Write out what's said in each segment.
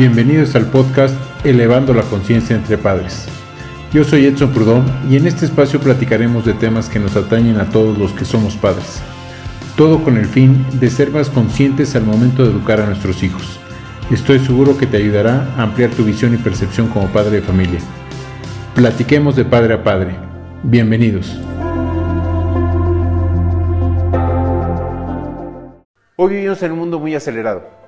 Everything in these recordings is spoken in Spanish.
Bienvenidos al podcast Elevando la Conciencia entre Padres. Yo soy Edson Prudón y en este espacio platicaremos de temas que nos atañen a todos los que somos padres. Todo con el fin de ser más conscientes al momento de educar a nuestros hijos. Estoy seguro que te ayudará a ampliar tu visión y percepción como padre de familia. Platiquemos de padre a padre. Bienvenidos. Hoy vivimos en un mundo muy acelerado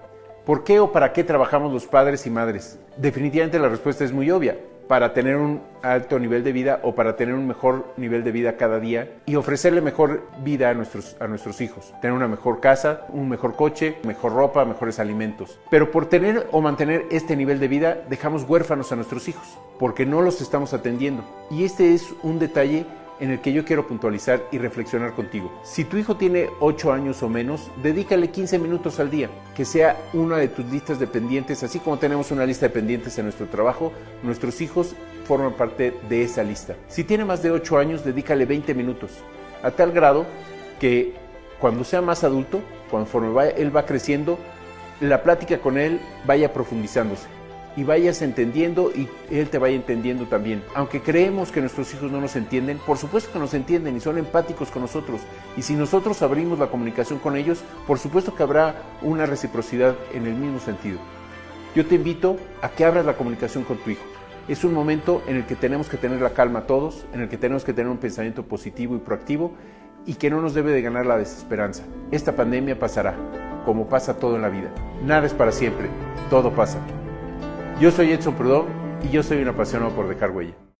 ¿Por qué o para qué trabajamos los padres y madres? Definitivamente la respuesta es muy obvia. Para tener un alto nivel de vida o para tener un mejor nivel de vida cada día y ofrecerle mejor vida a nuestros, a nuestros hijos. Tener una mejor casa, un mejor coche, mejor ropa, mejores alimentos. Pero por tener o mantener este nivel de vida dejamos huérfanos a nuestros hijos porque no los estamos atendiendo. Y este es un detalle en el que yo quiero puntualizar y reflexionar contigo. Si tu hijo tiene 8 años o menos, dedícale 15 minutos al día, que sea una de tus listas de pendientes, así como tenemos una lista de pendientes en nuestro trabajo, nuestros hijos forman parte de esa lista. Si tiene más de 8 años, dedícale 20 minutos, a tal grado que cuando sea más adulto, conforme él va creciendo, la plática con él vaya profundizándose y vayas entendiendo y él te vaya entendiendo también. Aunque creemos que nuestros hijos no nos entienden, por supuesto que nos entienden y son empáticos con nosotros. Y si nosotros abrimos la comunicación con ellos, por supuesto que habrá una reciprocidad en el mismo sentido. Yo te invito a que abras la comunicación con tu hijo. Es un momento en el que tenemos que tener la calma todos, en el que tenemos que tener un pensamiento positivo y proactivo y que no nos debe de ganar la desesperanza. Esta pandemia pasará, como pasa todo en la vida. Nada es para siempre, todo pasa. Yo soy Edson Prudón y yo soy un apasionado por dejar huella.